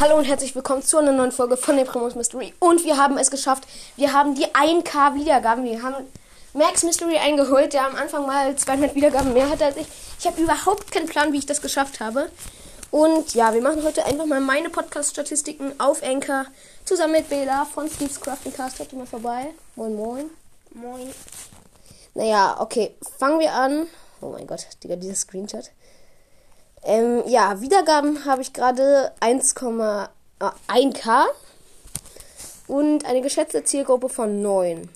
Hallo und herzlich willkommen zu einer neuen Folge von der Primus Mystery. Und wir haben es geschafft. Wir haben die 1K Wiedergaben. Wir haben Max Mystery eingeholt, der am Anfang mal 200 Wiedergaben mehr hatte als ich. Ich habe überhaupt keinen Plan, wie ich das geschafft habe. Und ja, wir machen heute einfach mal meine Podcast-Statistiken auf Anchor zusammen mit Bela von Steve's Crafting Cast. Hört mal vorbei. Moin, moin. Moin. Naja, okay, fangen wir an. Oh mein Gott, Digga, dieser Screenshot. Ähm, ja, Wiedergaben habe ich gerade 1,1k und eine geschätzte Zielgruppe von 9.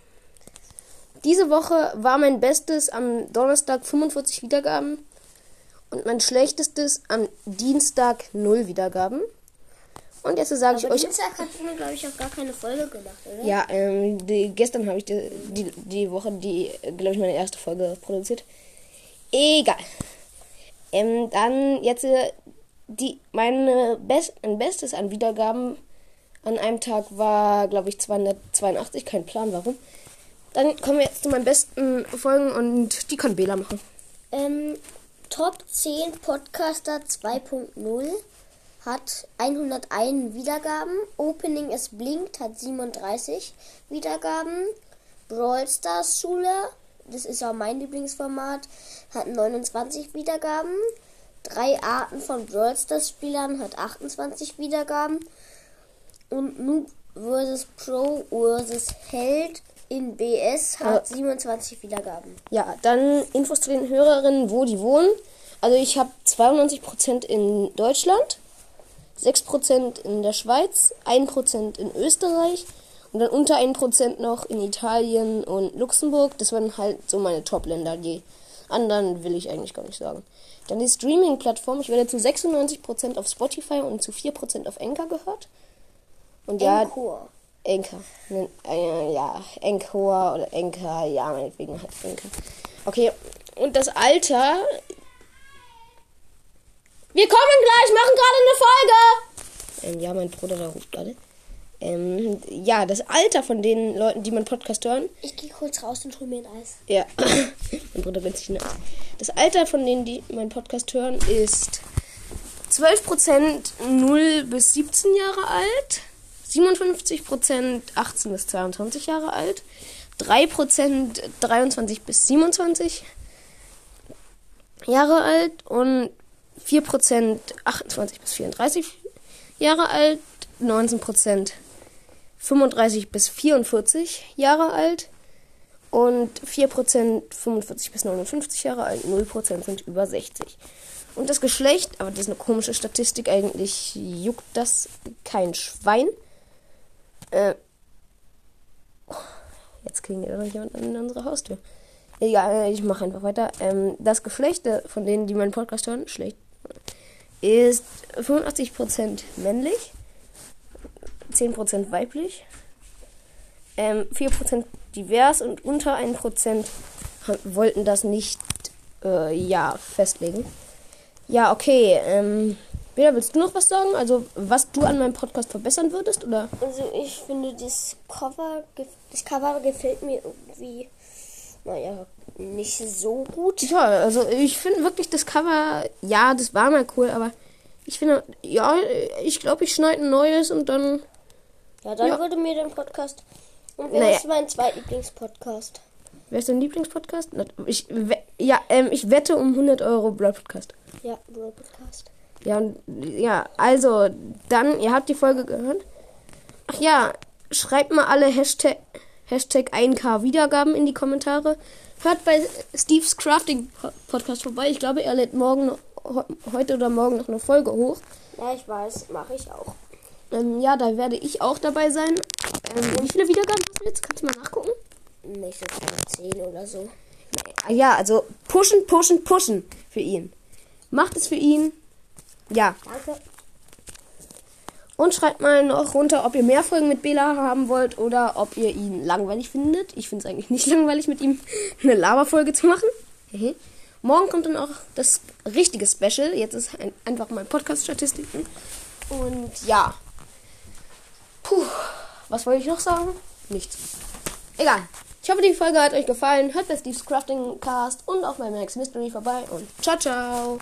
Diese Woche war mein Bestes am Donnerstag 45 Wiedergaben und mein schlechtestes am Dienstag 0 Wiedergaben. Und jetzt sage ich euch. Dienstag hast du mir, glaube ich, auch gar keine Folge gemacht, oder? Ja, ähm, die, gestern habe ich die, die, die Woche die, glaube ich, meine erste Folge produziert. Egal. Ähm, dann jetzt äh, die meine Best, mein Bestes an Wiedergaben an einem Tag war, glaube ich, 282. Kein Plan, warum. Dann kommen wir jetzt zu meinen besten Folgen und die kann Bela machen. Ähm, Top 10 Podcaster 2.0 hat 101 Wiedergaben. Opening es blinkt hat 37 Wiedergaben. Brawl Stars Schule, das ist auch mein Lieblingsformat, hat 29 Wiedergaben. Drei Arten von Brawl Stars Spielern hat 28 Wiedergaben. Und Noob vs. Pro vs. Held in BS hat 27 Wiedergaben. Ja, dann Infos zu den Hörerinnen, wo die wohnen. Also ich habe 92% in Deutschland, 6% in der Schweiz, 1% in Österreich und dann unter 1% noch in Italien und Luxemburg. Das waren halt so meine Top-Länder. Die anderen will ich eigentlich gar nicht sagen. Dann die Streaming-Plattform. Ich werde zu 96% auf Spotify und zu 4% auf Anchor gehört. Und ja. Anchor. Ne, äh, ja, Anchor oder Anchor, ja, meinetwegen halt Anchor. Okay, und das Alter. Wir kommen gleich, machen gerade eine Folge! Ähm, ja, mein Bruder, der ruft gerade. Ähm, ja, das Alter von den Leuten, die meinen Podcast hören. Ich gehe kurz raus und hol mir ein Eis. Ja, mein Bruder will sich nicht. Das Alter von denen, die meinen Podcast hören, ist 12% 0 bis 17 Jahre alt. 57% 18 bis 22 Jahre alt, 3% 23 bis 27 Jahre alt und 4% 28 bis 34 Jahre alt, 19% 35 bis 44 Jahre alt und 4% 45 bis 59 Jahre alt, 0% sind über 60. Und das Geschlecht, aber das ist eine komische Statistik, eigentlich juckt das kein Schwein. Äh, jetzt klingelt noch jemand an unserer Haustür. Egal, ich mache einfach weiter. Ähm, das Geschlecht von denen, die meinen Podcast hören, schlecht, ist 85% männlich, 10% weiblich, ähm, 4% divers und unter 1% wollten das nicht äh, ja, festlegen. Ja, okay. Ähm, Bela, willst du noch was sagen? Also, was du an meinem Podcast verbessern würdest? Oder? Also ich finde das Cover, das Cover gefällt mir irgendwie, naja, nicht so gut. Ja, also ich finde wirklich das Cover, ja, das war mal cool, aber ich finde, ja, ich glaube, ich schneide ein neues und dann. Ja, dann Ja. würde mir der Podcast. Und wer Naja. ist mein zweitlieblingspodcast? Wer ist dein Lieblingspodcast? Ich, ja, ähm, ich wette um 100 Euro Blood Podcast. Ja, Brawl Podcast. Ja, und, ja, also, dann, ihr habt die Folge gehört. Ach ja, schreibt mal alle Hashtag, Hashtag 1K Wiedergaben in die Kommentare. Hört bei Steve's Crafting Po- Podcast vorbei. Ich glaube, er lädt morgen, heute oder morgen noch eine Folge hoch. Ja, ich weiß, mache ich auch. Ähm, ja, da werde ich auch dabei sein. Ähm, wie viele Wiedergaben hast du jetzt? Kannst du mal nachgucken? Nicht so viele 10 oder so. Ah, Ja, also pushen, pushen, pushen für ihn. Macht es für ihn. Ja. Danke. Und schreibt mal noch runter, ob ihr mehr Folgen mit Bela haben wollt oder ob ihr ihn langweilig findet. Ich finde es eigentlich nicht langweilig, mit ihm eine Laberfolge zu machen. Hehe. Morgen kommt dann auch das richtige Special. Jetzt ist ein, einfach mal Podcast-Statistiken. Und ja. Puh. Was wollte ich noch sagen? Nichts. Egal. Ich hoffe, die Folge hat euch gefallen. Hört bei Steve's Crafting Cast und auf meinem Max Mystery vorbei. Und ciao, ciao.